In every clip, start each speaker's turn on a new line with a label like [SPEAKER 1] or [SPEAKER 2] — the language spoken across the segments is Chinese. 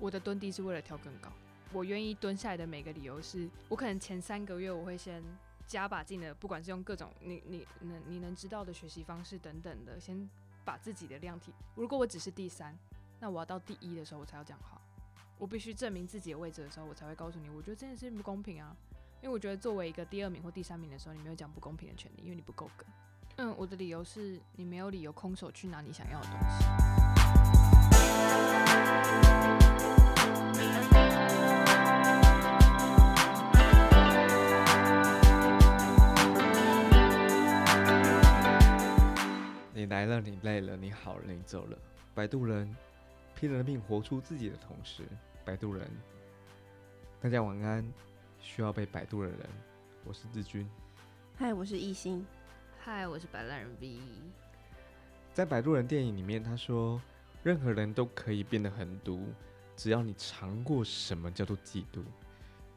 [SPEAKER 1] 我的蹲低是为了跳更高。我愿意蹲下来的每个理由是，我可能前三个月我会先加把劲的，不管是用各种你你能你能知道的学习方式等等的，先把自己的量体。如果我只是第三，那我要到第一的时候我才要讲话。我必须证明自己的位置的时候，我才会告诉你，我觉得这件事情不公平啊。因为我觉得作为一个第二名或第三名的时候，你没有讲不公平的权利，因为你不够格。嗯，我的理由是你没有理由空手去拿你想要的东西。
[SPEAKER 2] 你来了，你累了，你好了，你走了。摆渡人拼了命活出自己的同时，摆渡人，大家晚安。需要被摆渡的人，我是志军。
[SPEAKER 3] 嗨，我是艺兴。
[SPEAKER 1] 嗨，我是白烂人 V。
[SPEAKER 2] 在摆渡人电影里面，他说，任何人都可以变得很毒，只要你尝过什么叫做嫉妒，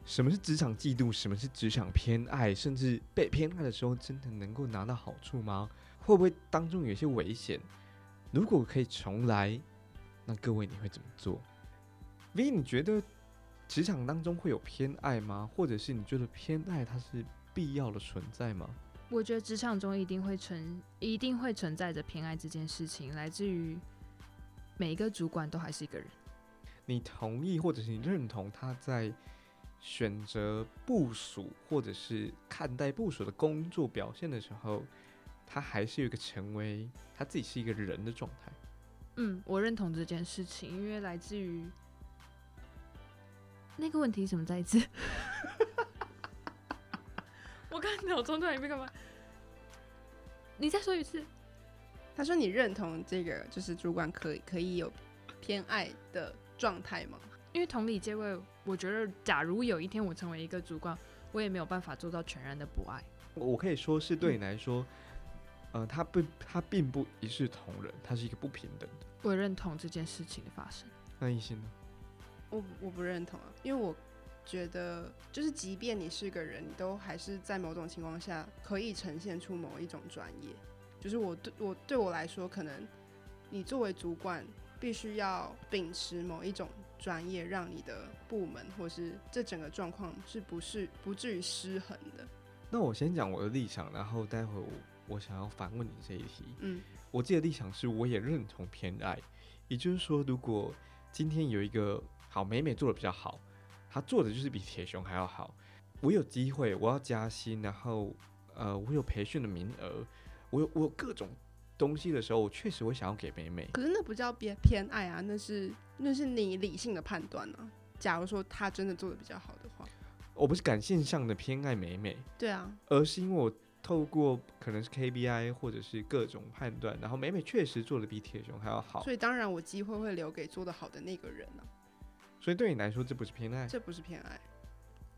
[SPEAKER 2] 什么是职场嫉妒，什么是职场偏爱，甚至被偏爱的时候，真的能够拿到好处吗？会不会当中有些危险？如果可以重来，那各位你会怎么做？V，你觉得职场当中会有偏爱吗？或者是你觉得偏爱它是必要的存在吗？
[SPEAKER 1] 我觉得职场中一定会存，一定会存在着偏爱这件事情，来自于每一个主管都还是一个人。
[SPEAKER 2] 你同意或者是你认同他在选择部署或者是看待部署的工作表现的时候？他还是有一个成为他自己是一个人的状态。
[SPEAKER 1] 嗯，我认同这件事情，因为来自于那个问题什么在一次？我刚脑中突然一片干嘛？你再说一次。
[SPEAKER 3] 他说：“你认同这个，就是主管可以可以有偏爱的状态吗？”
[SPEAKER 1] 因为同理，这位我觉得，假如有一天我成为一个主管，我也没有办法做到全然的不爱。
[SPEAKER 2] 我可以说是对你来说。呃，他不，他并不一视同仁，他是一个不平等的。
[SPEAKER 1] 我认同这件事情的发生。
[SPEAKER 2] 那一心呢？
[SPEAKER 3] 我我不认同啊，因为我觉得，就是即便你是个人，你都还是在某种情况下可以呈现出某一种专业。就是我对我对我来说，可能你作为主管，必须要秉持某一种专业，让你的部门或是这整个状况是不是不至于失衡的。
[SPEAKER 2] 那我先讲我的立场，然后待会我。我想要反问你这一题。嗯，我自己的立场是，我也认同偏爱。也就是说，如果今天有一个好美美做的比较好，她做的就是比铁熊还要好，我有机会，我要加薪，然后呃，我有培训的名额，我有我有各种东西的时候，我确实会想要给美美。
[SPEAKER 3] 可是那不叫偏偏爱啊，那是那是你理性的判断啊。假如说她真的做的比较好的话，
[SPEAKER 2] 我不是感性上的偏爱美美，
[SPEAKER 3] 对啊，
[SPEAKER 2] 而是因为我。透过可能是 KBI 或者是各种判断，然后美美确实做的比铁熊还要好，
[SPEAKER 3] 所以当然我机会会留给做的好的那个人呢。
[SPEAKER 2] 所以对你来说，这不是偏爱，
[SPEAKER 3] 这不是偏爱。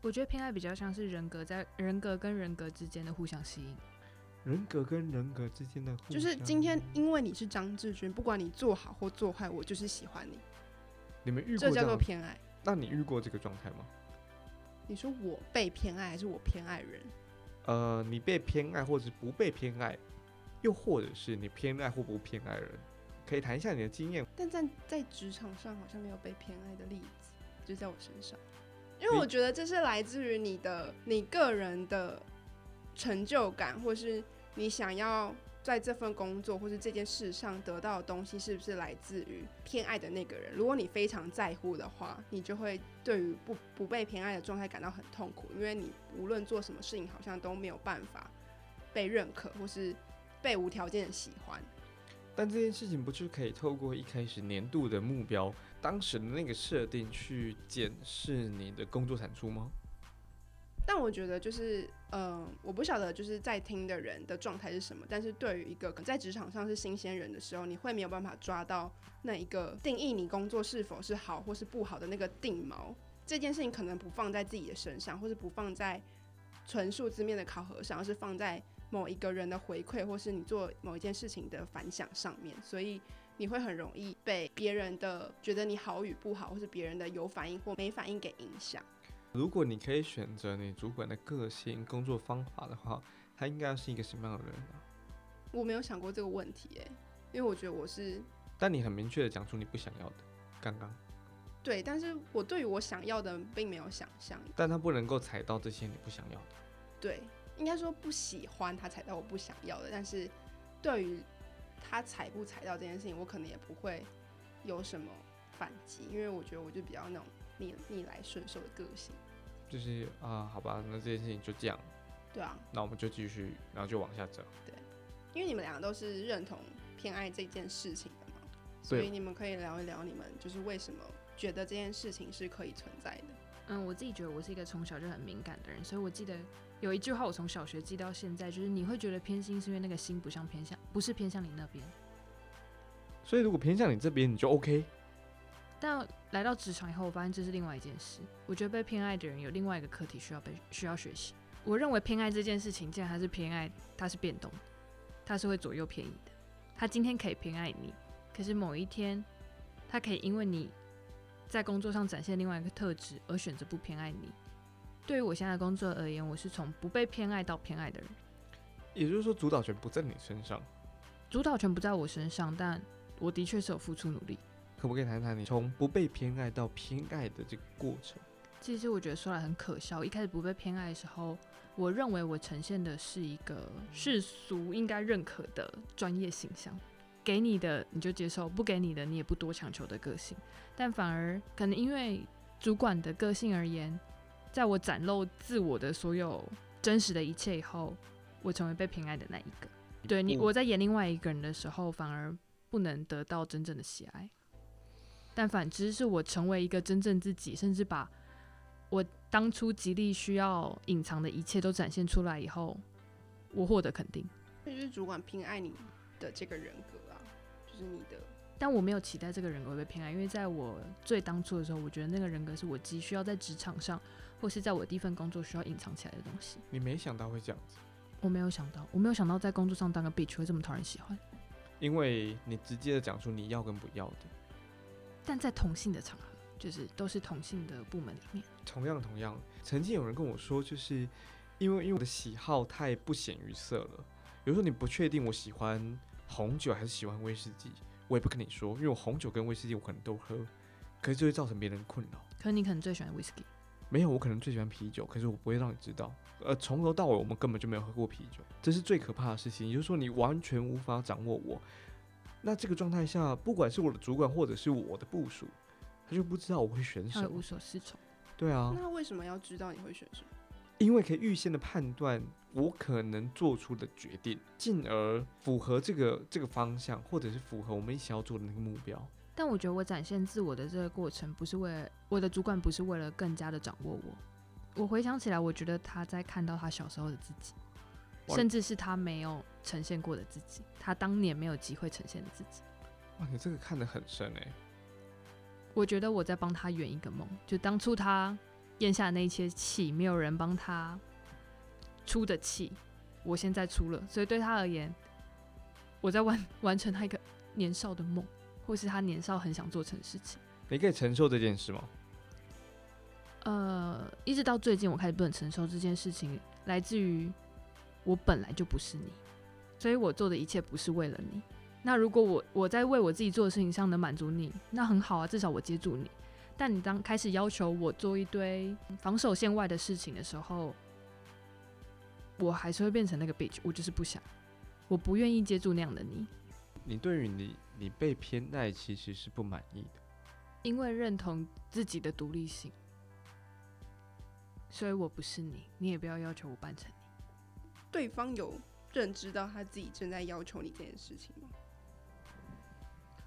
[SPEAKER 1] 我觉得偏爱比较像是人格在人格跟人格之间的互相吸引，
[SPEAKER 2] 人格跟人格之间的，
[SPEAKER 3] 就是今天因为你是张志军，不管你做好或做坏，我就是喜欢你。
[SPEAKER 2] 你们遇
[SPEAKER 3] 过这叫做偏爱？
[SPEAKER 2] 那你遇过这个状态吗？
[SPEAKER 3] 你说我被偏爱，还是我偏爱人？
[SPEAKER 2] 呃，你被偏爱，或者是不被偏爱，又或者是你偏爱或不偏爱人，可以谈一下你的经验。
[SPEAKER 3] 但在在职场上好像没有被偏爱的例子，就在我身上，因为我觉得这是来自于你的你个人的成就感，或是你想要。在这份工作或是这件事上得到的东西，是不是来自于偏爱的那个人？如果你非常在乎的话，你就会对于不不被偏爱的状态感到很痛苦，因为你无论做什么事情，好像都没有办法被认可或是被无条件的喜欢。
[SPEAKER 2] 但这件事情不就可以透过一开始年度的目标，当时的那个设定去检视你的工作产出吗？
[SPEAKER 3] 但我觉得就是，嗯，我不晓得就是在听的人的状态是什么。但是对于一个可能在职场上是新鲜人的时候，你会没有办法抓到那一个定义你工作是否是好或是不好的那个定锚。这件事情可能不放在自己的身上，或是不放在纯数字面的考核上，而是放在某一个人的回馈，或是你做某一件事情的反响上面。所以你会很容易被别人的觉得你好与不好，或是别人的有反应或没反应给影响。
[SPEAKER 2] 如果你可以选择你主管的个性、工作方法的话，他应该是一个什么样的人呢？
[SPEAKER 3] 我没有想过这个问题，哎，因为我觉得我是……
[SPEAKER 2] 但你很明确的讲出你不想要的，刚刚。
[SPEAKER 3] 对，但是我对于我想要的并没有想象，
[SPEAKER 2] 但他不能够踩到这些你不想要的。
[SPEAKER 3] 对，应该说不喜欢他踩到我不想要的，但是对于他踩不踩到这件事情，我可能也不会有什么反击，因为我觉得我就比较那种逆逆来顺受的个性。
[SPEAKER 2] 就是啊，好吧，那这件事情就这样，
[SPEAKER 3] 对啊，
[SPEAKER 2] 那我们就继续，然后就往下走。
[SPEAKER 3] 对因为你们两个都是认同偏爱这件事情的嘛，所以你们可以聊一聊你们就是为什么觉得这件事情是可以存在的。
[SPEAKER 1] 嗯，我自己觉得我是一个从小就很敏感的人，所以我记得有一句话，我从小学记到现在，就是你会觉得偏心，是因为那个心不像偏向，不是偏向你那边。
[SPEAKER 2] 所以如果偏向你这边，你就 OK。
[SPEAKER 1] 但来到职场以后，我发现这是另外一件事。我觉得被偏爱的人有另外一个课题需要被需要学习。我认为偏爱这件事情，既然它是偏爱，它是变动的，它是会左右偏移的。他今天可以偏爱你，可是某一天，他可以因为你在工作上展现另外一个特质而选择不偏爱你。对于我现在的工作而言，我是从不被偏爱到偏爱的人，
[SPEAKER 2] 也就是说，主导权不在你身上。
[SPEAKER 1] 主导权不在我身上，但我的确是有付出努力。
[SPEAKER 2] 可不可以谈谈你从不被偏爱到偏爱的这个过程？
[SPEAKER 1] 其实我觉得说来很可笑。一开始不被偏爱的时候，我认为我呈现的是一个世俗应该认可的专业形象，给你的你就接受，不给你的你也不多强求的个性。但反而可能因为主管的个性而言，在我展露自我的所有真实的一切以后，我成为被偏爱的那一个。对你，我在演另外一个人的时候，反而不能得到真正的喜爱。但反之，是我成为一个真正自己，甚至把我当初极力需要隐藏的一切都展现出来以后，我获得肯定。
[SPEAKER 3] 这就是主管偏爱你的这个人格啊，就是你的
[SPEAKER 1] 但我没有期待这个人格会被偏爱，因为在我最当初的时候，我觉得那个人格是我急需要在职场上，或是在我第一份工作需要隐藏起来的东西。
[SPEAKER 2] 你没想到会这样子，
[SPEAKER 1] 我没有想到，我没有想到在工作上当个 bitch 会这么讨人喜欢。
[SPEAKER 2] 因为你直接的讲出你要跟不要的。
[SPEAKER 1] 但在同性的场合，就是都是同性的部门里面，
[SPEAKER 2] 同样同样，曾经有人跟我说，就是因为因为我的喜好太不显于色了，有时候你不确定我喜欢红酒还是喜欢威士忌，我也不跟你说，因为我红酒跟威士忌我可能都喝，可是就会造成别人困扰。
[SPEAKER 1] 可是你可能最喜欢 whisky。
[SPEAKER 2] 没有，我可能最喜欢啤酒，可是我不会让你知道。呃，从头到尾我们根本就没有喝过啤酒，这是最可怕的事情。也就是说，你完全无法掌握我。那这个状态下，不管是我的主管或者是我的部署，他就不知道我会选什么
[SPEAKER 1] 他无。所适从。
[SPEAKER 2] 对啊，
[SPEAKER 3] 那他为什么要知道你会选什么？
[SPEAKER 2] 因为可以预先的判断我可能做出的决定，进而符合这个这个方向，或者是符合我们一起要做的那个目标。
[SPEAKER 1] 但我觉得我展现自我的这个过程，不是为了我的主管，不是为了更加的掌握我。我回想起来，我觉得他在看到他小时候的自己，
[SPEAKER 2] 哇
[SPEAKER 1] 甚至是他没有呈现过的自己，他当年没有机会呈现的自己。
[SPEAKER 2] 哇，你这个看得很深哎、
[SPEAKER 1] 我觉得我在帮他圆一个梦，就当初他咽下那些气，没有人帮他出的气，我现在出了，所以对他而言，我在完完成他一个年少的梦，或是他年少很想做成的事情。
[SPEAKER 2] 你可以承受这件事吗？
[SPEAKER 1] 呃，一直到最近，我开始不能承受这件事情，来自于我本来就不是你，所以我做的一切不是为了你。那如果我我在为我自己做的事情上能满足你，那很好啊，至少我接住你。但你当开始要求我做一堆防守线外的事情的时候，我还是会变成那个 bitch，我就是不想，我不愿意接住那样的你，
[SPEAKER 2] 你对于你你被偏爱其实是不满意的。
[SPEAKER 1] 因为认同自己的独立性，所以我不是你，你也不要要求我扮成你。
[SPEAKER 3] 对方有认知到他自己正在要求你这件事情吗？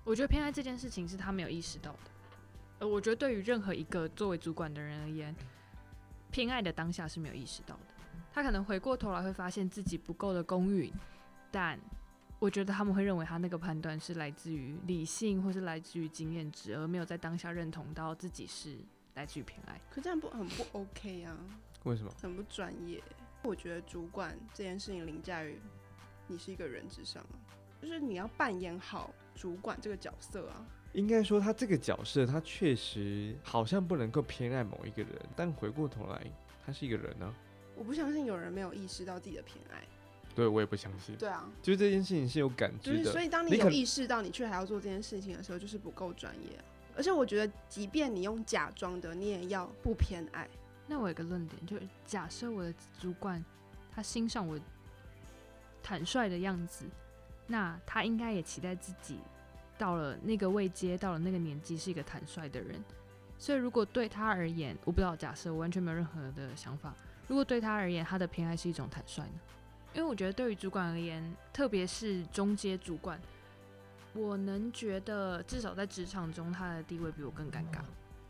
[SPEAKER 1] 我觉得偏爱这件事情是他没有意识到的。呃，我觉得对于任何一个作为主管的人而言，偏爱的当下是没有意识到的。他可能回过头来会发现自己不够的公允，但我觉得他们会认为他那个判断是来自于理性或是来自于经验值，而没有在当下认同到自己是来自于偏爱。
[SPEAKER 3] 可这样不很不 OK 啊，
[SPEAKER 2] 为什么？
[SPEAKER 3] 很不专业。我觉得主管这件事情凌驾于你是一个人之上啊，就是你要扮演好主管这个角色啊。
[SPEAKER 2] 应该说他这个角色，他确实好像不能够偏爱某一个人，但回过头来，他是一个人呢、
[SPEAKER 3] 我不相信有人没有意识到自己的偏爱。
[SPEAKER 2] 对我也不相信。
[SPEAKER 3] 对啊，
[SPEAKER 2] 就是这件事情是有感
[SPEAKER 3] 就是
[SPEAKER 2] 知的。
[SPEAKER 3] 所以当你有意识到你却还要做这件事情的时候，就是不够专业啊、而且我觉得，即便你用假装的，你也要不偏爱。
[SPEAKER 1] 那我有个论点，就是假设我的主管他欣赏我坦率的样子，那他应该也期待自己到了那个位阶，到了那个年纪是一个坦率的人。所以如果对他而言，我不知道，假设我完全没有任何的想法，如果对他而言，他的偏爱是一种坦率呢？因为我觉得对于主管而言，特别是中阶主管，我能觉得至少在职场中，他的地位比我更尴尬。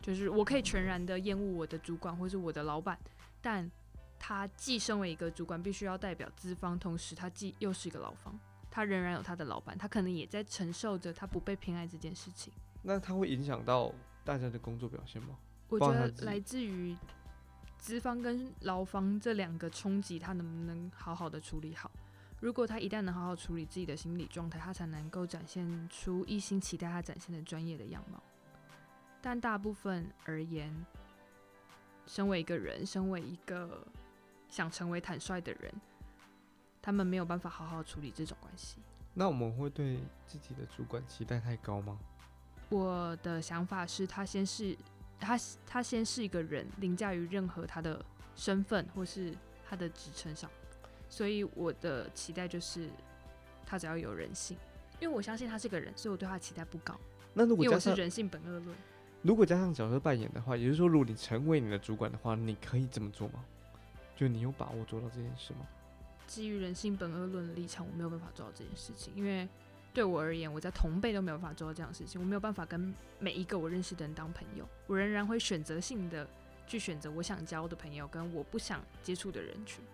[SPEAKER 1] 就是我可以全然的厌恶我的主管或是我的老板，但他既身为一个主管，必须要代表资方，同时他既又是一个劳方，他仍然有他的老板，他可能也在承受着他不被偏爱这件事情。
[SPEAKER 2] 那他会影响到大家的工作表现吗？
[SPEAKER 1] 我觉得来自于资方跟劳方这两个冲击，他能不能好好的处理好？如果他一旦能好好处理自己的心理状态，他才能够展现出一心期待他展现的专业的样貌。但大部分而言，身为一个人，身为一个想成为坦率的人，他们没有办法好好处理这种关系。
[SPEAKER 2] 那我们会对自己的主管期待太高吗？
[SPEAKER 1] 我的想法是他先是他他先是一个人，凌驾于任何他的身份或是他的职称上，所以我的期待就是他只要有人性，因为我相信他是个人，所以我对他期待不高，
[SPEAKER 2] 那如
[SPEAKER 1] 因为
[SPEAKER 2] 果
[SPEAKER 1] 我是人性本恶论。
[SPEAKER 2] 如果加上角色扮演的话，也就是说，如果你成为你的主管的话，你可以这么做吗？就你有把握做到这件事吗？
[SPEAKER 1] 基于人性本恶论的立场，我没有办法做到这件事情，因为对我而言，我在同辈都没有办法做到这样的事情，我没有办法跟每一个我认识的人当朋友，我仍然会选择性的去选择我想交的朋友跟我不想接触的人群，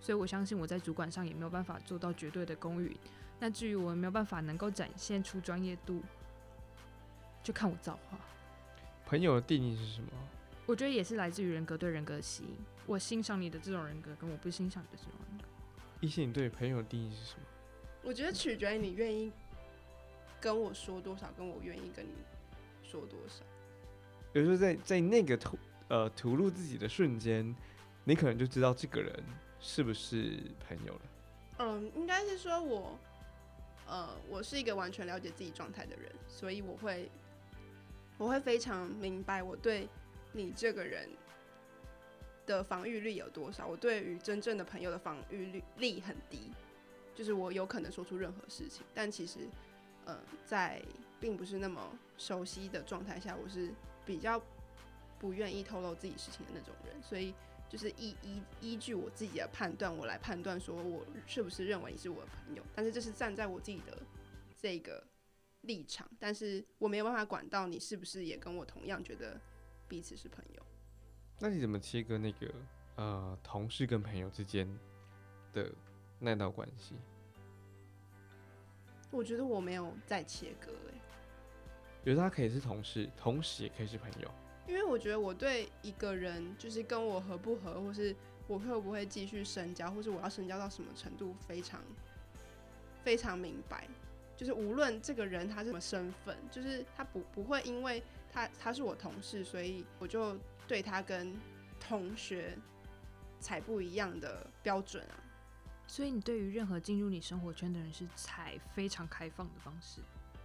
[SPEAKER 1] 所以我相信我在主管上也没有办法做到绝对的公允。那至于我没有办法能够展现出专业度，就看我造化。
[SPEAKER 2] 朋友的定义是什么？
[SPEAKER 1] 我觉得也是来自于人格对人格的吸引，我欣赏你的这种人格，跟我不欣赏你的这种人格。
[SPEAKER 2] 异性对朋友的定义是什么？
[SPEAKER 3] 我觉得取决于你愿意跟我说多少，跟我愿意跟你说多少。
[SPEAKER 2] 有时候在在那个吐呃吐露自己的瞬间，你可能就知道这个人是不是朋友了。
[SPEAKER 3] 嗯，应该是说我，呃，我是一个完全了解自己状态的人，所以我会，我会非常明白我对你这个人的防御力有多少。我对于真正的朋友的防御力力很低，就是我有可能说出任何事情，但其实，嗯、在并不是那么熟悉的状态下，我是比较不愿意透露自己事情的那种人，所以。就是依依依据我自己的判断，我来判断说我是不是认为你是我的朋友，但是这是站在我自己的这个立场，但是我没有办法管到你是不是也跟我同样觉得彼此是朋友。
[SPEAKER 2] 那你怎么切割那个呃同事跟朋友之间的那道关系？
[SPEAKER 3] 我觉得我没有在切割欸诶、
[SPEAKER 2] 比如说他可以是同事，同时也可以是朋友。
[SPEAKER 3] 因为我觉得我对一个人就是跟我合不合，或是我会不会继续深交，或是我要深交到什么程度，非常非常明白。就是无论这个人他是什么身份，就是他不不会因为他他是我同事，所以我就对他跟同学采不一样的标准啊。
[SPEAKER 1] 所以你对于任何进入你生活圈的人是采非常开放的方式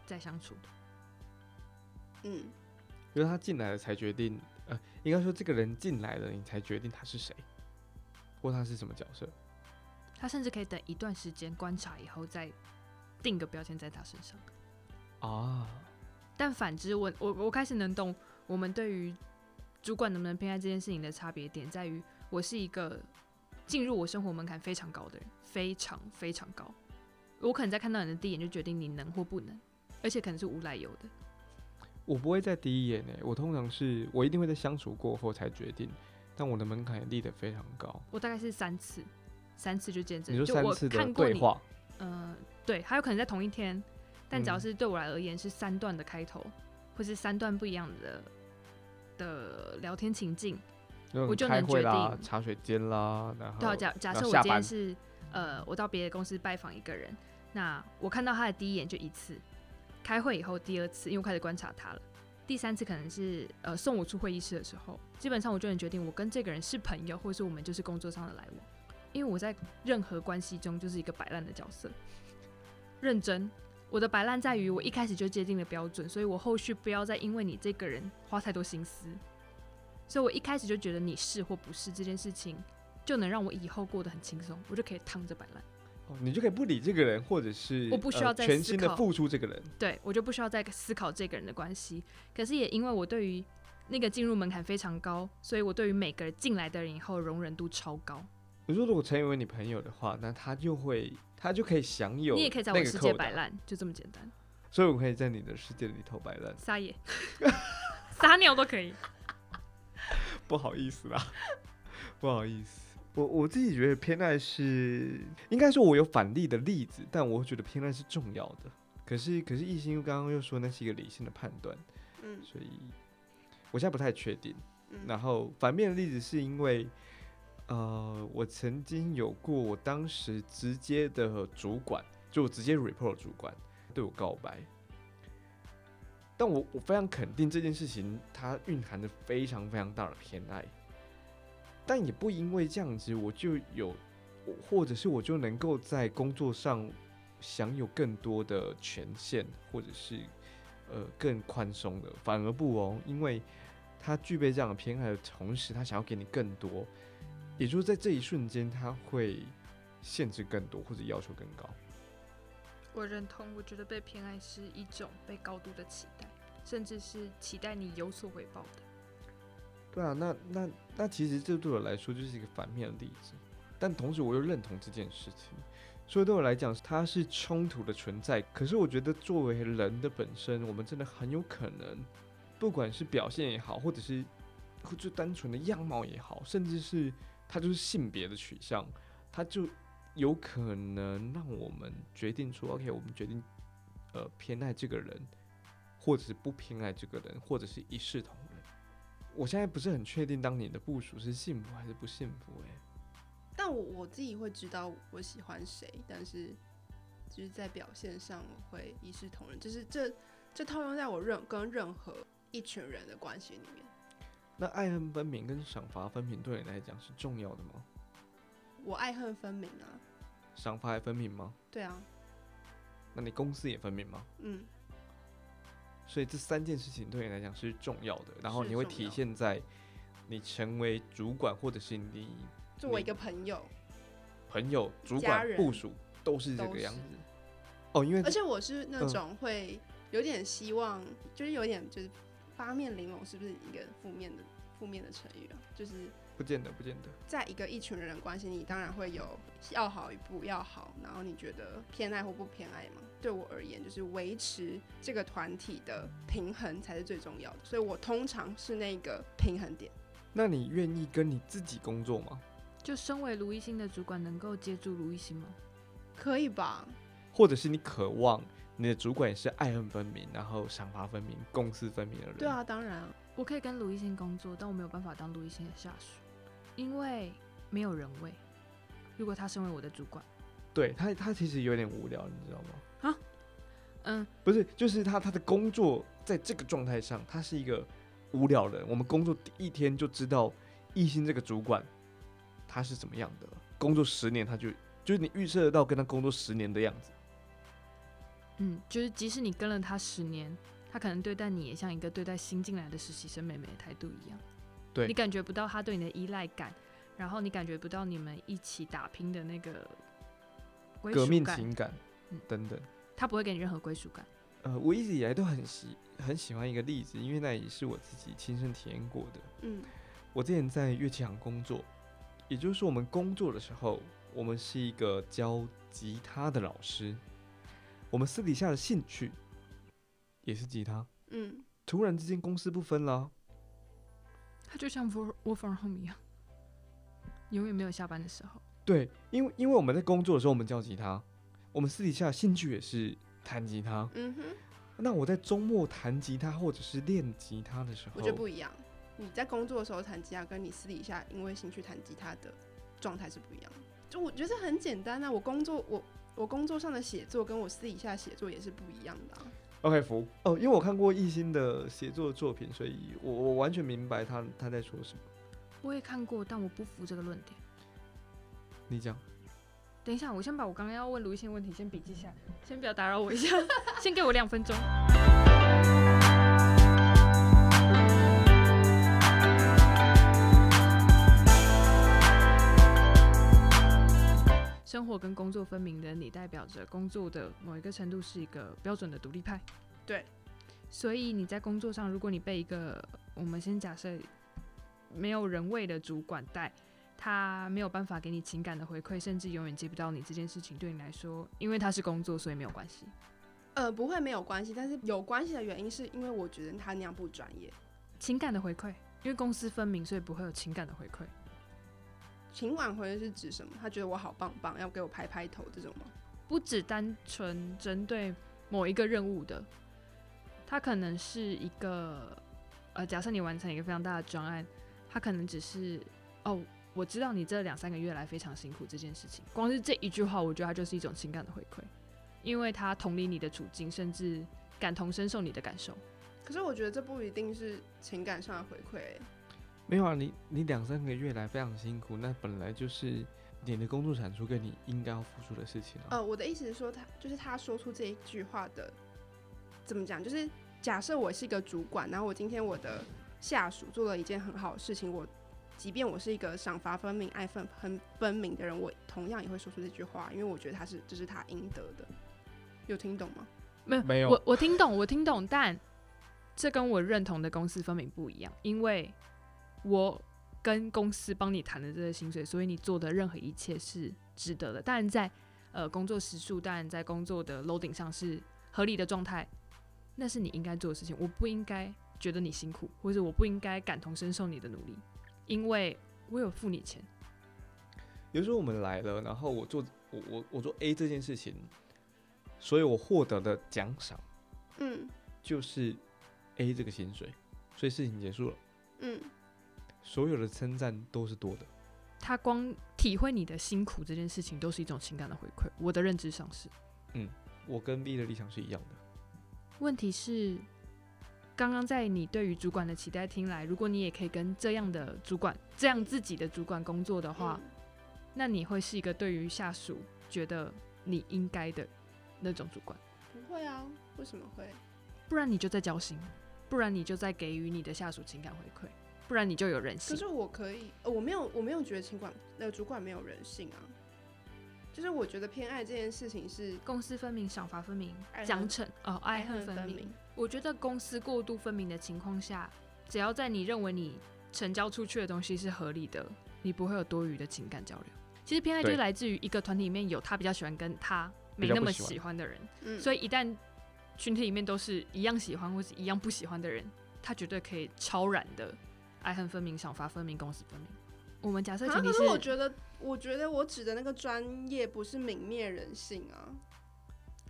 [SPEAKER 1] 在相处的。
[SPEAKER 3] 嗯，
[SPEAKER 2] 因为他进来了才决定，呃，应该说这个人进来了，你才决定他是谁，或他是什么角色。
[SPEAKER 1] 他甚至可以等一段时间观察以后再定个标签在他身上。
[SPEAKER 2] 啊，
[SPEAKER 1] 但反之，我我我开始能懂我们对于主管能不能偏爱这件事情的差别点，在于我是一个进入我生活门槛非常高的人，非常非常高。我可能在看到你的第一眼就决定你能或不能，而且可能是无来由的。
[SPEAKER 2] 我不会在第一眼呢，我通常是我一定会在相处过后才决定，但我的门槛也立得非常高。
[SPEAKER 1] 我大概是三次，三次就见证。
[SPEAKER 2] 你说
[SPEAKER 1] 就我
[SPEAKER 2] 三次的
[SPEAKER 1] 看过你，
[SPEAKER 2] 对话，
[SPEAKER 1] 嗯、对，还有可能在同一天，但只要
[SPEAKER 2] 嗯
[SPEAKER 1] 是对我来而言是三段的开头，或是三段不一样的的聊天情境，我就能决定。
[SPEAKER 2] 茶水间啦，然后
[SPEAKER 1] 对啊，假假设我今天是呃，我到别的公司拜访一个人，那我看到他的第一眼就一次，开会以后第二次，因为我开始观察他了，第三次可能是呃送我出会议室的时候，基本上我就能决定我跟这个人是朋友，或者是我们就是工作上的来往，因为我在任何关系中就是一个摆烂的角色，认真。我的摆烂在于我一开始就界定了标准，所以我后续不要再因为你这个人花太多心思，所以我一开始就觉得你是或不是这件事情，就能让我以后过得很轻松，我就可以躺着摆烂。
[SPEAKER 2] 哦，你就可以不理这个人，或者是
[SPEAKER 1] 我不需要
[SPEAKER 2] 呃
[SPEAKER 1] 再思
[SPEAKER 2] 全心的付出这个人。
[SPEAKER 1] 对我就不需要再思考这个人的关系。可是也因为我对于那个进入门槛非常高，所以我对于每个进来的人以后容忍度超高。
[SPEAKER 2] 你说如果成为你朋友的话，那他就会他就可以享有
[SPEAKER 1] 你也可以在我的世界摆烂，就这么简单。
[SPEAKER 2] 所以我可以在你的世界里头摆烂。
[SPEAKER 1] 撒野、撒尿都可以。
[SPEAKER 2] 不好意思啦，不好意思。我我自己觉得偏爱是，应该说我有反例的例子，但我觉得偏爱是重要的。可是可是艺兴刚刚又说那是一个理性的判断，
[SPEAKER 3] 嗯
[SPEAKER 2] 所以我现在不太确定。
[SPEAKER 3] 嗯
[SPEAKER 2] 然后反面的例子是因为，呃，我曾经有过，我当时直接的主管，就直接 report 主管对我告白，但我我非常肯定这件事情，它蕴含着非常非常大的偏爱，但也不因为这样子我就有，或者是我就能够在工作上享有更多的权限，或者是呃更宽松的，反而不哦，因为他具备这样的偏爱的同时，他想要给你更多，也就是在这一瞬间，他会限制更多或者要求更高。
[SPEAKER 1] 我认同，我觉得被偏爱是一种被高度的期待，甚至是期待你有所回报的。
[SPEAKER 2] 对啊，那那那其实这对我来说就是一个反面的例子，但同时我又认同这件事情，所以对我来讲，它是冲突的存在。可是我觉得作为人的本身，我们真的很有可能，不管是表现也好，或者是或就单纯的样貌也好，甚至是它就是性别的取向，它就有可能让我们决定说，OK，我们决定呃偏爱这个人，或者是不偏爱这个人，或者是一视同仁。我现在不是很确定，当你的部署是幸福还是不幸福、欸？
[SPEAKER 3] 但我我自己会知道我喜欢谁，但是就是在表现上我会一视同仁，就是这这套用在我任跟任何一群人的关系里面。
[SPEAKER 2] 那爱恨分明跟赏罚分明对你来讲是重要的吗？
[SPEAKER 3] 我爱恨分明啊，
[SPEAKER 2] 赏罚还分明吗？
[SPEAKER 3] 对啊，
[SPEAKER 2] 那你公司也分明吗？
[SPEAKER 3] 嗯，
[SPEAKER 2] 所以这三件事情对你来讲是重要的，然后你会体现在你成为主管或者是你
[SPEAKER 3] 作为一个朋友，
[SPEAKER 2] 朋友、主管、部署都是这个样子。哦，因为
[SPEAKER 3] 而且我是那
[SPEAKER 2] 嗯
[SPEAKER 3] 种会有点希望，就是有点就是八面玲珑，是不是一个负面的负面的成语啊？就是
[SPEAKER 2] 不见得，不见得。
[SPEAKER 3] 在一个一群人的关系里，当然会有要好与不要好，然后你觉得偏爱或不偏爱嘛？对我而言，就是维持这个团体的平衡才是最重要的，所以我通常是那个平衡点。
[SPEAKER 2] 那你愿意跟你自己工作吗？
[SPEAKER 1] 就身为卢一星的主管，能够接住卢一星吗？
[SPEAKER 3] 可以吧？
[SPEAKER 2] 或者是你渴望你的主管也是爱恨分明，然后赏罚分明、公私分明的人？
[SPEAKER 3] 对，啊，当然啊，
[SPEAKER 1] 我可以跟卢一星工作，但我没有办法当卢一星的下属，因为没有人味。如果他身为我的主管，
[SPEAKER 2] 对他他其实有点无聊，你知道吗？
[SPEAKER 1] 啊嗯，
[SPEAKER 2] 不是，就是他他的工作在这个状态上，他是一个无聊人。我们工作第一天就知道艺兴这个主管他是怎么样的，工作十年他就就是你预测得到跟他工作十年的样子。
[SPEAKER 1] 嗯，就是即使你跟了他十年，他可能对待你也像一个对待新进来的实习生妹妹的态度一样。
[SPEAKER 2] 对
[SPEAKER 1] 你感觉不到他对你的依赖感，然后你感觉不到你们一起打拼的那个归
[SPEAKER 2] 革命
[SPEAKER 1] 属感，
[SPEAKER 2] 情感
[SPEAKER 1] 嗯
[SPEAKER 2] 等等。
[SPEAKER 1] 他不会给你任何归属感。
[SPEAKER 2] 呃，我一直以来都很喜很喜欢一个例子，因为那也是我自己亲身体验过的。
[SPEAKER 3] 嗯
[SPEAKER 2] 我之前在乐器行工作，也就是说，我们工作的时候，我们是一个教吉他的老师，我们私底下的兴趣也是吉他。
[SPEAKER 3] 嗯，
[SPEAKER 2] 突然之间，公司不分了，
[SPEAKER 1] 他就像 work work from home 一样，永远没有下班的时候。
[SPEAKER 2] 对，因为因为我们在工作的时候，我们教吉他，我们私底下的兴趣也是弹吉他。
[SPEAKER 3] 嗯哼，
[SPEAKER 2] 那我在周末弹吉他或者是练吉他的时候，
[SPEAKER 3] 我觉得不一样。你在工作的时候弹吉他，跟你私底下因为兴趣弹吉他的状态是不一样的。就我觉得很简单啊，我工作我我工作上的写作跟我私底下写作也是不一样的、啊。
[SPEAKER 2] OK 服哦，因为我看过艺兴的写作作品，所以我我完全明白他他在说什么。
[SPEAKER 1] 我也看过，但我不服这个论点。
[SPEAKER 2] 你讲，
[SPEAKER 1] 等一下，我先把我刚刚要问卢一些问题先笔记下来，先不要打扰我一下，先给我两分钟。作分明的你，代表着工作的某一个程度是一个标准的独立派。
[SPEAKER 3] 对，
[SPEAKER 1] 所以你在工作上，如果你被一个我们先假设没有人味的主管带，他没有办法给你情感的回馈，甚至永远接不到你这件事情，对你来说，因为他是工作，所以没有关系。
[SPEAKER 3] 呃，不会没有关系，但是有关系的原因是因为我觉得他那样不专业。
[SPEAKER 1] 情感的回馈，因为公私分明，所以不会有情感的回馈。
[SPEAKER 3] 情挽回是指什么？他觉得我好棒棒，要给我拍拍头这种吗？
[SPEAKER 1] 不只单纯针对某一个任务的，他可能是一个呃，假设你完成一个非常大的专案，他可能只是哦，我知道你这两三个月来非常辛苦这件事情，光是这一句话，我觉得它就是一种情感的回馈，因为他同理你的处境，甚至感同身受你的感受。
[SPEAKER 3] 可是我觉得这不一定是情感上的回馈、欸，
[SPEAKER 2] 没有啊，你你两三个月来非常辛苦，那本来就是你的工作产出跟你应该要付出的事情啊。
[SPEAKER 3] 呃，我的意思是说他，就是他说出这一句话的，怎么讲？就是假设我是一个主管，然后我今天我的下属做了一件很好的事情，我即便我是一个赏罚分明、爱分很分明的人，我同样也会说出这句话，因为我觉得他是这是他应得的。有听懂吗？
[SPEAKER 1] 没有
[SPEAKER 2] 没有
[SPEAKER 1] 我我听懂，我听懂，但这跟我认同的公司分明不一样，因为我跟公司帮你谈的这个薪水，所以你做的任何一切是值得的。当然在呃工作时数，当然在工作的 loading 上是合理的状态，那是你应该做的事情。我不应该觉得你辛苦，或者我不应该感同身受你的努力，因为我有付你钱。
[SPEAKER 2] 比如说我们来了，然后我做我我我做 A 这件事情，所以我获得的奖赏
[SPEAKER 3] 嗯
[SPEAKER 2] 就是 A 这个薪水，所以事情结束了，
[SPEAKER 3] 嗯，
[SPEAKER 2] 所有的称赞都是多的。
[SPEAKER 1] 他光体会你的辛苦这件事情，都是一种情感的回馈。我的认知上是。
[SPEAKER 2] 嗯我跟 B 的立场是一样的。
[SPEAKER 1] 问题是，刚刚在你对于主管的期待听来，如果你也可以跟这样的主管、这样自己的主管工作的话，
[SPEAKER 3] 嗯
[SPEAKER 1] 那你会是一个对于下属觉得你应该的那种主管，
[SPEAKER 3] 不会啊，为什么会？
[SPEAKER 1] 不然你就在交心，不然你就在给予你的下属情感回馈，不然你就有人性
[SPEAKER 3] 可
[SPEAKER 1] 性。
[SPEAKER 3] 是我可以，呃我没有，我没有觉得情管那个主管没有人性啊。就是我觉得偏爱这件事情是
[SPEAKER 1] 公私分明、赏罚分明奖惩哦，爱恨分
[SPEAKER 3] 分
[SPEAKER 1] 明。。我觉得公司过度分明的情况下，只要在你认为你成交出去的东西是合理的，你不会有多余的情感交流。其实偏爱就是来自于一个团体里面有他比较喜欢跟他没那么
[SPEAKER 2] 喜欢
[SPEAKER 1] 喜欢的人，
[SPEAKER 3] 嗯，
[SPEAKER 1] 所以一旦群体里面都是一样喜欢或是一样不喜欢的人，他绝对可以超然的爱恨分明、赏罚分明、公私分明。我们假设
[SPEAKER 3] 啊，
[SPEAKER 1] 前提
[SPEAKER 3] 可是我觉得，我觉得我指的那个专业不是泯灭人性啊，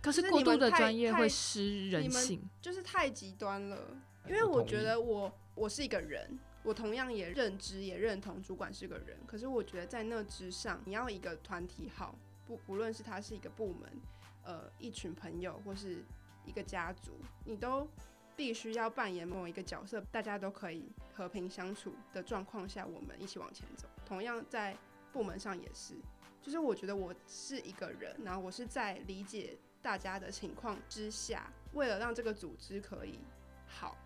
[SPEAKER 1] 可是过度的专业会失人性。
[SPEAKER 3] 就是太极端了。因为我觉得我我是一个人，我同样也认知也认同主管是个人，可是我觉得在那之上，你要一个团体好，不不论是他是一个部门，呃，一群朋友或是一个家族，你都必须要扮演某一个角色，大家都可以和平相处的状况下，我们一起往前走。同样在部门上也是，就是我觉得我是一个人，然后我是在理解大家的情况之下，为了让这个组织可以好，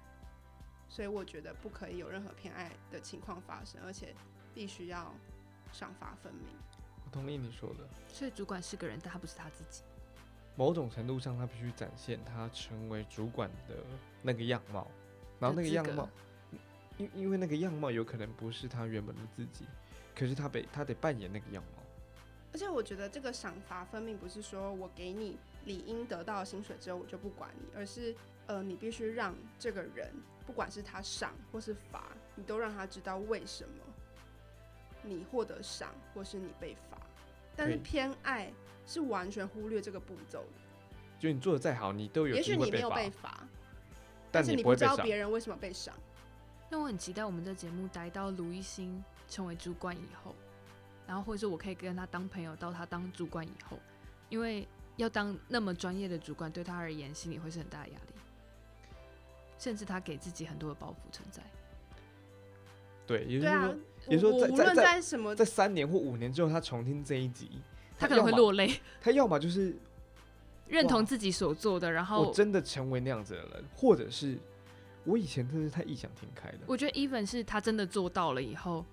[SPEAKER 3] 所以我觉得不可以有任何偏爱的情况发生，而且必须要赏罚分明。
[SPEAKER 2] 我同意你说的，
[SPEAKER 1] 所以主管是个人，但他不是他自己。
[SPEAKER 2] 某种程度上，他必须展现他成为主管的那个样貌，然后那个样貌，因因为那个样貌有可能不是他原本的自己，可是他被他得扮演那个样貌。
[SPEAKER 3] 而且我觉得这个赏罚分明不是说我给你理应得到薪水之后我就不管你，而是呃你必须让这个人，不管是他赏或是罚，你都让他知道为什么你获得赏或是你被罚。但是偏爱是完全忽略这个步骤的，
[SPEAKER 2] 就你做的再好，你都有
[SPEAKER 3] 也
[SPEAKER 2] 机会罚，
[SPEAKER 3] 许你没有被罚，
[SPEAKER 2] 但
[SPEAKER 3] 是你不知。道别人为什么被赏。
[SPEAKER 1] 那我很期待我们这节目待到卢一星成为主管以后，然后或者是我可以跟他当朋友到他当主管以后，因为要当那么专业的主管，对他而言心里会是很大的压力，甚至他给自己很多的包袱存在。
[SPEAKER 2] 对，也就
[SPEAKER 3] 对啊
[SPEAKER 2] 是说，，也就是说
[SPEAKER 3] 我我无论
[SPEAKER 2] 在在在
[SPEAKER 3] 在什么
[SPEAKER 2] 在三年或五年之后，他重听这一集，
[SPEAKER 1] 他可能会落泪，
[SPEAKER 2] 他要么就是
[SPEAKER 1] 认同自己所做的，然后
[SPEAKER 2] 我
[SPEAKER 1] 后
[SPEAKER 2] 真的成为那样子的人，或者是我以前真的是太异想天开了。
[SPEAKER 1] 我觉得 even 是他真的做到了以后，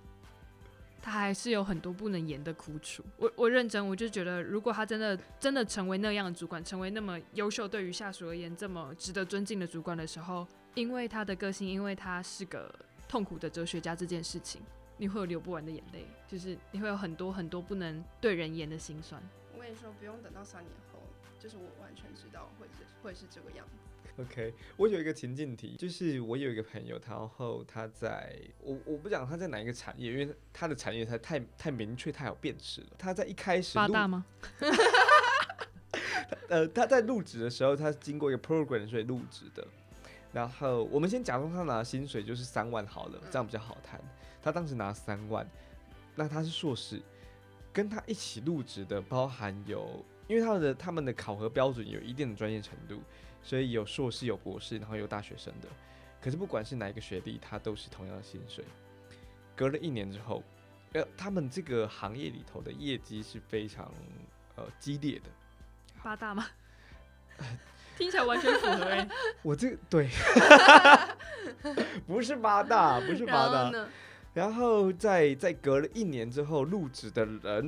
[SPEAKER 1] 他还是有很多不能言的苦楚。我我认真，我就觉得，如果他真的真的成为那样的主管，成为那么优秀，对于下属而言这么值得尊敬的主管的时候，因为他的个性，因为他是个痛苦的哲学家这件事情，你会有流不完的眼泪，就是你会有很多很多不能对人言的心酸。
[SPEAKER 3] 我跟你说，不用等到三年后，就是我完全知道会是会是这个样子。
[SPEAKER 2] OK，我有一个情境题，就是我有一个朋友，然后他在我我不讲他在哪一个产业，因为他的产业他太太明确、太有辨识了。他在一开始入
[SPEAKER 1] 八大吗？
[SPEAKER 2] 呃，他在入职的时候，他是经过一个 program 所以入职的。然后我们先假装他拿的薪水就是三万好了，这样比较好谈。他当时拿三万，那他是硕士，跟他一起入职的包含有，因为他们的他们的考核标准有一定的专业程度，所以有硕士有博士，然后有大学生的。可是不管是哪一个学历，他都是同样的薪水。隔了一年之后，呃，他们这个行业里头的业绩是非常呃激烈的。
[SPEAKER 1] 八大吗？听起来完全符合哎、
[SPEAKER 2] 我这个对，不是八大，不是八大
[SPEAKER 3] 然后。
[SPEAKER 2] 在在隔了一年之后入职的人，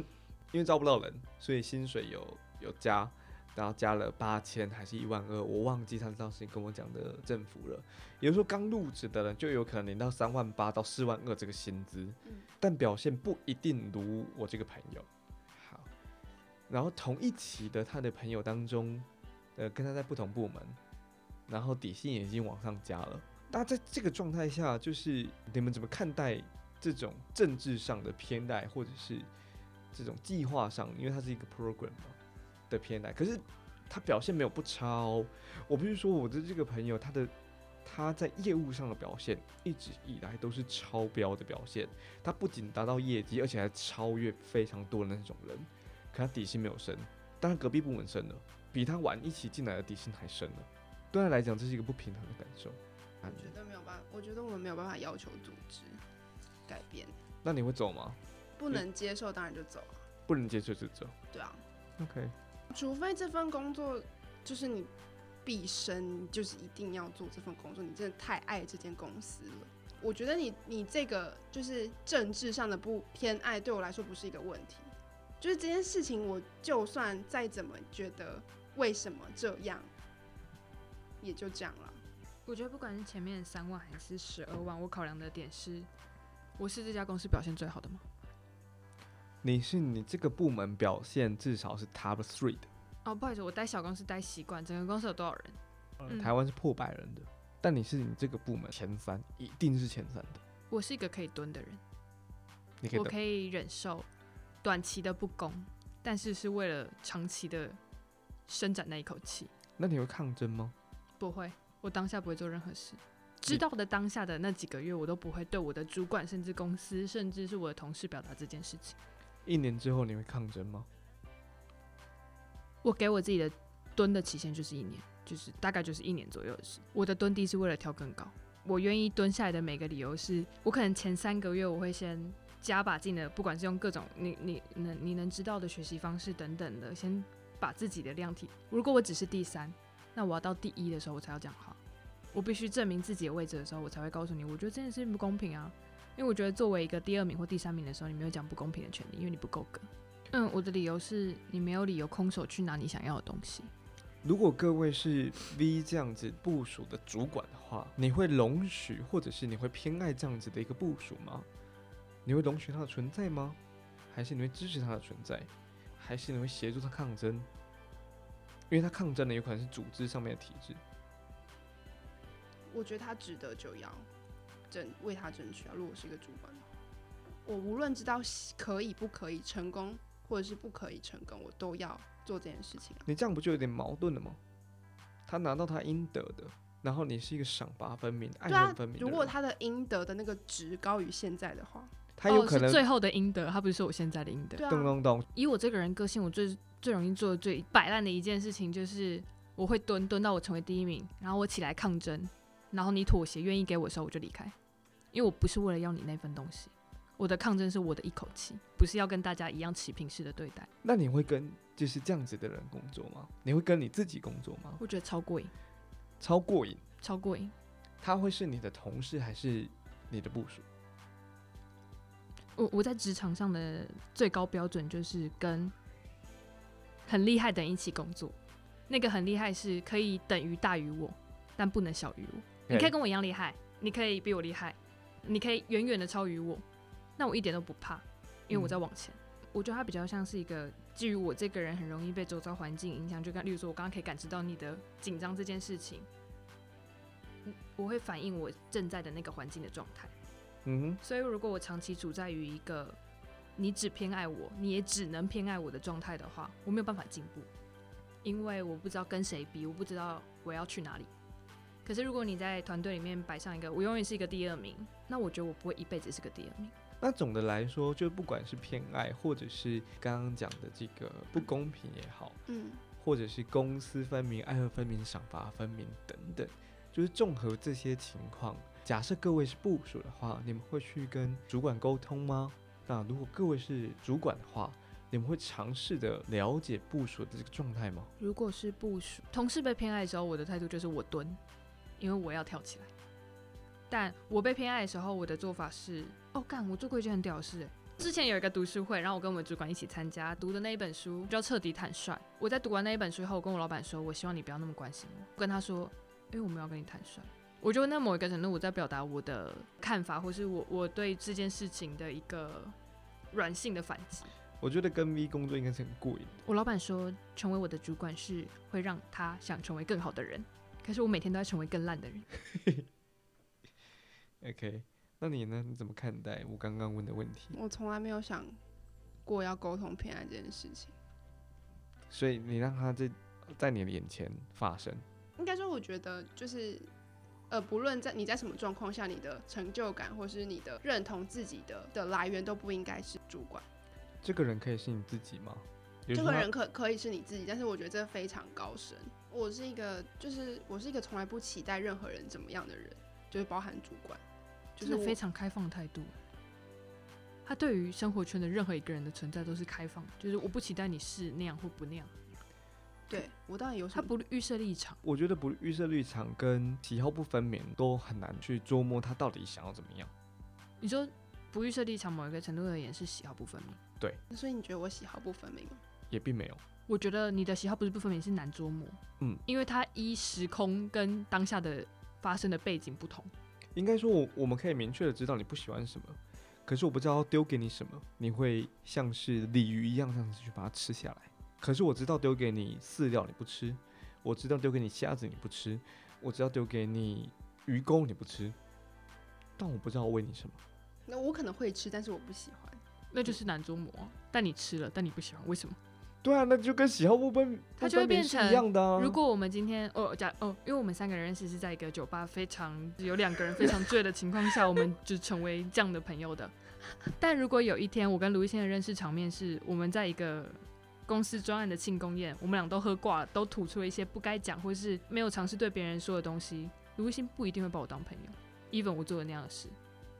[SPEAKER 2] 因为招不到人，所以薪水有有加，然后加了八千还是一万二，我忘记他当时跟我讲的政府了。也就是说，刚入职的人就有可能领到三万八到四万二这个薪资，但表现不一定如我这个朋友。好，然后同一期的他的朋友当中，呃，跟他在不同部门，然后底薪也已经往上加了。那在这个状态下，就是你们怎么看待这种政治上的偏爱，或者是这种计划上，因为它是一个 program 的偏爱？可是他表现没有不差哦。我不是说我的这个朋友他的他在业务上的表现一直以来都是超标的表现，他不仅达到业绩，而且还超越非常多的那种人。可他底薪没有升，当然隔壁部门升了，比他晚一起进来的底薪还升了。对他来讲，这是一个不平衡的感受。
[SPEAKER 3] 我觉得没有办法，我觉得我们没有办法要求组织改变，
[SPEAKER 2] 那你会走吗？
[SPEAKER 3] 不能接受当然就走啊，
[SPEAKER 2] 不能接受就走。
[SPEAKER 3] 对啊
[SPEAKER 2] ，OK，
[SPEAKER 3] 除非这份工作就是你毕生就是一定要做这份工作，你真的太爱这间公司了。我觉得你你这个就是政治上的不偏爱，对我来说不是一个问题。就是这件事情，我就算再怎么觉得为什么这样，也就这样了。
[SPEAKER 1] 我觉得不管是前面三万还是十二万，我考量的点是，我是这家公司表现最好的吗？
[SPEAKER 2] 你是你这个部门表现至少是 top three 的，
[SPEAKER 1] 哦，不好意思，我待小公司待习惯，整个公司有多少人？嗯
[SPEAKER 2] 台湾是破百人的，但你是你这个部门前三，一定是前三的。
[SPEAKER 1] 我是一个可以蹲的人，
[SPEAKER 2] 你可以
[SPEAKER 1] 我可以忍受短期的不公，但是是为了长期的伸展那一口气。
[SPEAKER 2] 那你会抗争吗？
[SPEAKER 1] 不会，我当下不会做任何事。知道的当下的那几个月，我都不会对我的主管、甚至公司，甚至是我的同事表达这件事情。
[SPEAKER 2] 一年之后你会抗争吗？
[SPEAKER 1] 我给我自己的蹲的期限就是一年，就是大概就是一年左右的事。我的蹲低是为了跳更高。我愿意蹲下来的每个理由是，我可能前三个月我会先加把劲的，不管是用各种你你能你能知道的学习方式等等的，先把自己的量体。如果我只是第三，那我要到第一的时候我才要讲话。我必须证明自己的位置的时候，我才会告诉你，我觉得这件事情不公平啊。因为我觉得作为一个第二名或第三名的时候，你没有讲不公平的权利，因为你不够格。嗯，我的理由是你没有理由空手去拿你想要的东西。
[SPEAKER 2] 如果各位是 V 这样子部署的主管的话，你会容许或者是你会偏爱这样子的一个部署吗？你会容许它的存在吗？还是你会支持它的存在？还是你会协助他抗争？因为他抗争的有可能是组织上面的体制。
[SPEAKER 3] 我觉得他值得就要争为他争取啊。如果是一个主管的话，我无论知道可以不可以成功，或者是不可以成功，我都要做这件事情啊。
[SPEAKER 2] 你这样不就有点矛盾了吗？他拿到他应得的，然后你是一个赏罚分明、爱分明。
[SPEAKER 3] 如果他的应得的那个值高于现在的话，
[SPEAKER 1] 哦、
[SPEAKER 2] 他有可能
[SPEAKER 1] 是最后的应得，他不是说我现在的应得。
[SPEAKER 3] 对啊，
[SPEAKER 2] 咚咚咚，
[SPEAKER 1] 以我这个人个性，我最最容易做的最摆烂的一件事情就是我会蹲蹲到我成为第一名，然后我起来抗争，然后你妥协愿意给我的时候我就离开，因为我不是为了要你那份东西，我的抗争是我的一口气，不是要跟大家一样齐平式的对待。
[SPEAKER 2] 那你会跟就是这样子的人工作吗？你会跟你自己工作吗？
[SPEAKER 1] 我觉得超过瘾，
[SPEAKER 2] 超过瘾。
[SPEAKER 1] 超过瘾。
[SPEAKER 2] 他会是你的同事还是你的部属？
[SPEAKER 1] 我我在职场上的最高标准就是跟很厉害的人一起工作，那个很厉害是可以等于大于我，但不能小于我。你可以跟我一样厉害，你可以比我厉害，你可以远远的超于我，那我一点都不怕，因为我在往前。我觉得他比较像是一个基于我这个人很容易被周遭环境影响，就刚例如说，我刚刚可以感知到你的紧张这件事情，嗯我会反映我正在的那个环境的状态。
[SPEAKER 2] 嗯哼，
[SPEAKER 1] 所以如果我长期处在于一个你只偏爱我，你也只能偏爱我的状态的话，我没有办法进步，因为我不知道跟谁比，我不知道我要去哪里。可是如果你在团队里面摆上一个我永远是一个第二名，那我觉得我不会一辈子是个第二名。
[SPEAKER 2] 那总的来说，就不管是偏爱，或者是刚刚讲的这个不公平也好，
[SPEAKER 3] 嗯，
[SPEAKER 2] 或者是公私分明、爱恨分明、赏罚分明等等，就是综合这些情况，假设各位是部署的话，你们会去跟主管沟通吗？那如果各位是主管的话，你们会尝试的了解部署的这个状态吗？
[SPEAKER 1] 如果是部署同事被偏爱的时候，我的态度就是我蹲，因为我要跳起来。但我被偏爱的时候，我的做法是，哦干，我做过一件很屌的事欸。之前有一个读书会，然后我跟我们主管一起参加，读的那一本书叫《彻底坦率》。我在读完那一本书后，我跟我老板说，我希望你不要那么关心我。我跟他说，因为我们要跟你坦率。我觉得那某一个程度，我在表达我的看法，或是我我对这件事情的一个软性的反击。
[SPEAKER 2] 我觉得跟 V 工作应该是很过瘾的。
[SPEAKER 1] 我老板说，成为我的主管是会让他想成为更好的人，可是我每天都在成为更烂的人。
[SPEAKER 2] OK，那你呢？你怎么看待我刚刚问的问题？
[SPEAKER 3] 我从来没有想过要沟通偏爱这件事情。
[SPEAKER 2] 所以你让他在在你的眼前发生，
[SPEAKER 3] 应该说，我觉得就是，呃，不论在你在什么状况下，你的成就感或是你的认同自己的的来源都不应该是主管。
[SPEAKER 2] 这个人可以是你自己吗？
[SPEAKER 3] 这个人可可以是你自己，但是我觉得这非常高深。我是一个，就是我是一个从来不期待任何人怎么样的人，就是包含主管，就是
[SPEAKER 1] 非常开放的态度。他对于生活圈的任何一个人的存在都是开放，就是我不期待你是那样或不那样，
[SPEAKER 3] 对我到底有什么？
[SPEAKER 1] 他不预设立场。
[SPEAKER 2] 我觉得不预设立场跟喜好不分明都很难去捉摸他到底想要怎么样。
[SPEAKER 1] 你说不预设立场，某一个程度而言是喜好不分明。
[SPEAKER 3] 对所以你觉得我喜好不分明吗？
[SPEAKER 2] 也并没有，
[SPEAKER 1] 我觉得你的喜好不是不分明，是难捉摸。
[SPEAKER 2] 嗯，
[SPEAKER 1] 因为它依时空跟当下的发生的背景不同。
[SPEAKER 2] 应该说我我们可以明确的知道你不喜欢什么，可是我不知道丢给你什么，你会像是鲤鱼一样这样子去把它吃下来。可是我知道丢给你饲料你不吃，我知道丢给你虾子你不吃，我知道丢给你鱼钩你不吃，但我不知道喂你什么。
[SPEAKER 3] 那我可能会吃，但是我不喜欢。
[SPEAKER 1] 那就是难捉摸啊。但你吃了，但你不喜欢，为什么？
[SPEAKER 2] 对啊，那就跟喜好不分
[SPEAKER 1] 它就会变成
[SPEAKER 2] 一样的啊。
[SPEAKER 1] 如果我们今天哦假哦，因为我们三个人认识是在一个酒吧，非常有两个人非常醉的情况下，我们就成为这样的朋友的。但如果有一天我跟卢一先的认识场面是我们在一个公司专案的庆功宴，我们俩都喝挂了，都吐出了一些不该讲或是没有尝试对别人说的东西，卢一新不一定会把我当朋友，even 我做了那样的事，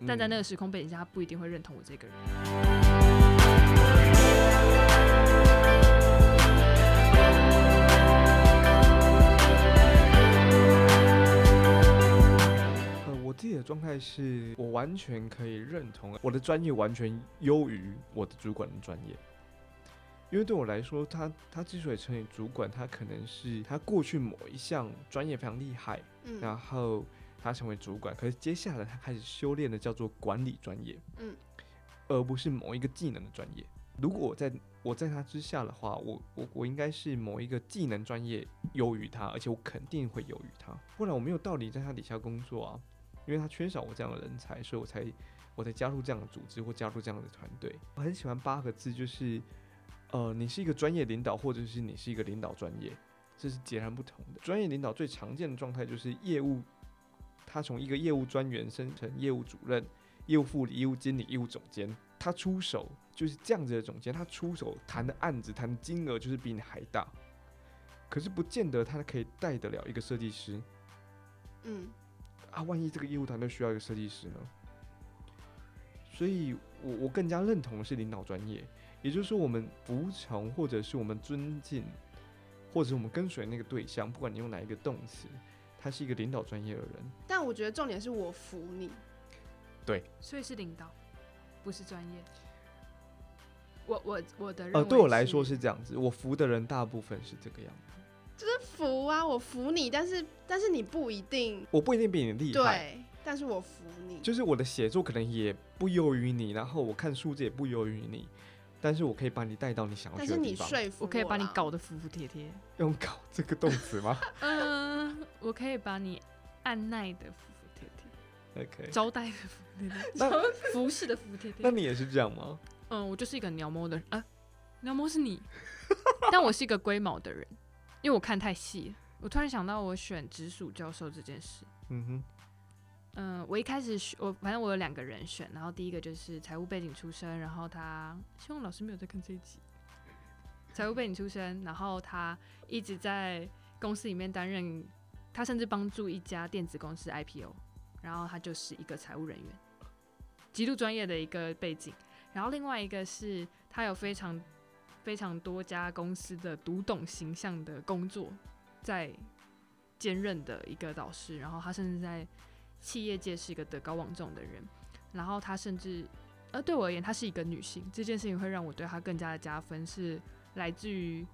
[SPEAKER 1] 但在那
[SPEAKER 2] 嗯
[SPEAKER 1] 个时空背景下，他不一定会认同我这个人。
[SPEAKER 2] 自己的状态是我完全可以认同我的专业完全优于我的主管的专业，因为对我来说，他他之所以成为主管，他可能是他过去某一项专业非常厉害，
[SPEAKER 3] 嗯
[SPEAKER 2] 然后他成为主管，可是接下来他开始修炼的叫做管理专业，
[SPEAKER 3] 嗯，
[SPEAKER 2] 而不是某一个技能的专业。如果我在我在他之下的话，我我我应该是某一个技能专业优于他，而且我肯定会优于他，不然我没有道理在他底下工作啊，因为他缺少我这样的人才，所以我才我才加入这样的组织或加入这样的团队。我很喜欢八个字，就是呃，你是一个专业领导，或者是你是一个领导专业，这是截然不同的。专业领导最常见的状态就是业务，他从一个业务专员升成业务主任、业务副理、业务经理、业务总监，他出手就是这样子的总监，他出手谈的案子、谈的金额就是比你还大，可是不见得他可以带得了一个设计师
[SPEAKER 3] 嗯，
[SPEAKER 2] 啊。万一这个业务团队需要一个设计师呢？所以我我更加认同的是领导专业，也就是说，我们服从或者是我们尊敬，或者是我们跟随那个对象，不管你用哪一个动词，他是一个领导专业的人。
[SPEAKER 3] 但我觉得重点是我服你，对
[SPEAKER 1] 所以是领导，不是专业。我我我的认
[SPEAKER 2] 呃，
[SPEAKER 1] 为
[SPEAKER 2] 对我来说是这样子，我服的人大部分是这个样子，
[SPEAKER 3] 服啊，我服你，但是但是你不一定
[SPEAKER 2] 我不一定比你厉害。
[SPEAKER 3] 对，但是我服你，
[SPEAKER 2] 就是我的写作可能也不优于你，然后我看数字也不优于你，但是我可以把你带到你想要
[SPEAKER 3] 但是你
[SPEAKER 2] 去的地方。
[SPEAKER 3] 说服
[SPEAKER 1] 我可以把你
[SPEAKER 3] 啦
[SPEAKER 1] 搞得服服帖帖。
[SPEAKER 2] 用“搞”这个动词吗
[SPEAKER 1] 嗯，我可以把你按耐的服服帖帖？
[SPEAKER 2] OK，
[SPEAKER 1] 招待的服服帖帖，
[SPEAKER 2] 那
[SPEAKER 1] 服侍的服服帖帖。
[SPEAKER 2] 那你也是这样吗？
[SPEAKER 1] 嗯，我就是一个鸟猫的人啊，鸟猫是你，但我是一个龟毛的人，因为我看太细了。我突然想到，我选直属教授这件事。
[SPEAKER 2] 嗯哼，
[SPEAKER 1] 嗯，我一开始选我，反正我有两个人选，然后第一个就是财务背景出身，然后他希望老师没有在看这一集，财务背景出身，然后他一直在公司里面担任，他甚至帮助一家电子公司 IPO，然后他就是一个财务人员，极度专业的一个背景。然后另外一个是他有非常非常多家公司的读懂形象的工作在兼任的一个导师，然后他甚至在企业界是一个德高望重的人，然后他甚至，呃，对我而言，她是一个女性，这件事情会让我对她更加的加分，是来自于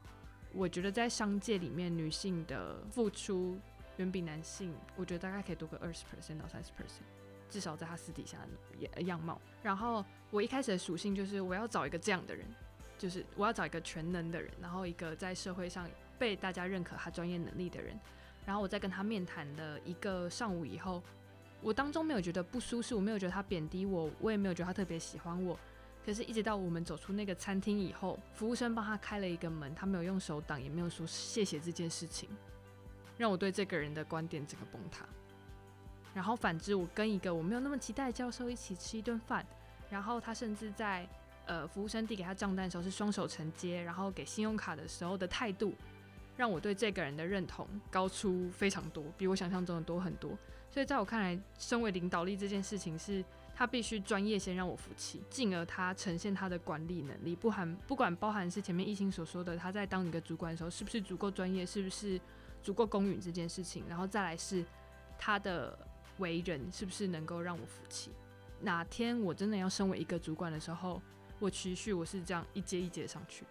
[SPEAKER 1] 我觉得在商界里面，女性的付出远比男性，我觉得大概可以多个二十 percent 到三十 percent，至少在他私底下的样貌。然后我一开始的属性就是我要找一个这样的人，就是我要找一个全能的人，然后一个在社会上被大家认可他专业能力的人。然后我在跟他面谈了一个上午以后，我当中没有觉得不舒适，我没有觉得他贬低我，我也没有觉得他特别喜欢我。可是，一直到我们走出那个餐厅以后，服务生帮他开了一个门，他没有用手挡，也没有说谢谢这件事情，让我对这个人的观点整个崩塌。然后反之，我跟一个我没有那么期待的教授一起吃一顿饭，然后他甚至在呃服务生递给他账单的时候是双手承接，然后给信用卡的时候的态度，让我对这个人的认同高出非常多，比我想象中的多很多。所以在我看来，身为领导力这件事情是他必须专业先让我服气，进而他呈现他的管理能力，不含不管包含是前面一心所说的他在当一个主管的时候是不是足够专业，是不是足够公允这件事情，然后再来是他的为人是不是能够让我服气。哪天我真的要身为一个主管的时候，我持续我是这样一阶一阶上去的。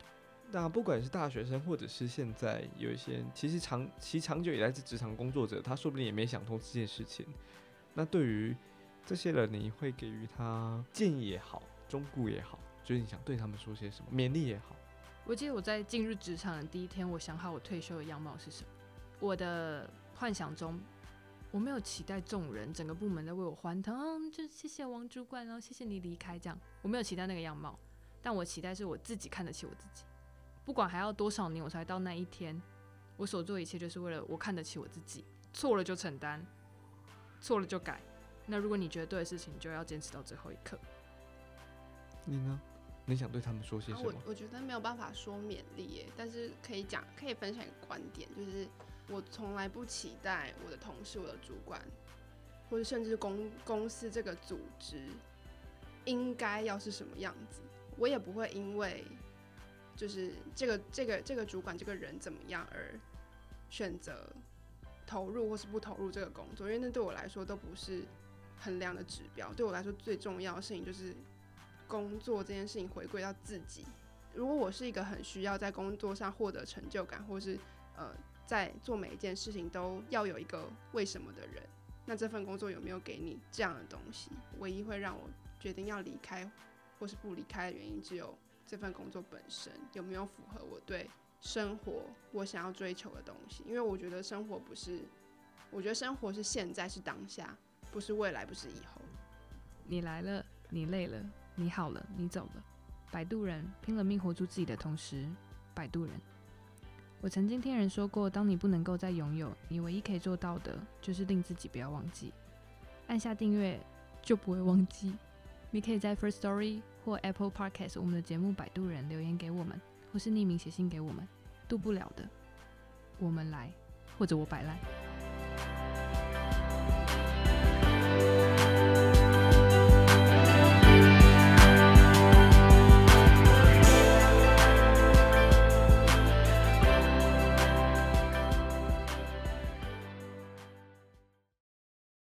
[SPEAKER 2] 那不管是大学生，或者是现在有一些其实长其实长久以来是职场工作者，他说不定也没想通这件事情。那对于这些人，你会给予他建议也好，忠告也好，就是你想对他们说些什么，勉励也好。
[SPEAKER 1] 我记得我在进入职场的第一天，我想好我退休的样貌是什么。我的幻想中，我没有期待众人整个部门在为我欢腾，嗯就谢谢王主管，然后谢谢你离开这样，我没有期待那个样貌，但我期待是我自己看得起我自己，不管还要多少年我才到那一天，我所做的一切就是为了我看得起我自己，错了就承担，错了就改。那如果你觉得对的事情，就要坚持到最后一刻。
[SPEAKER 2] 你呢？你想对他们说些
[SPEAKER 3] 啊
[SPEAKER 2] 什么？
[SPEAKER 3] 我我觉得没有办法说勉励耶，但是可以讲，可以分享一个观点，就是我从来不期待我的同事、我的主管，或者甚至公公司这个组织应该要是什么样子，我也不会因为就是这个这个这个主管这个人怎么样而选择投入或是不投入这个工作，因为那对我来说都不是衡量的指标。对我来说最重要的事情就是工作这件事情回归到自己。如果我是一个很需要在工作上获得成就感，或是呃在做每一件事情都要有一个为什么的人，那这份工作有没有给你这样的东西？唯一会让我决定要离开或是不离开的原因，只有这份工作本身有没有符合我对生活我想要追求的东西。因为我觉得生活不是，我觉得生活是现在是当下，不是未来，不是以后。
[SPEAKER 1] 你来了，你累了，你好了，你走了。摆渡人拼了命活出自己的同时，摆渡人。我曾经听人说过，当你不能够再拥有，你唯一可以做到的就是令自己不要忘记。按下订阅就不会忘记。你可以在 First Story 或 Apple Podcast 我们的节目《摆渡人》留言给我们，或是匿名写信给我们。渡不了的，我们来，或者我摆烂。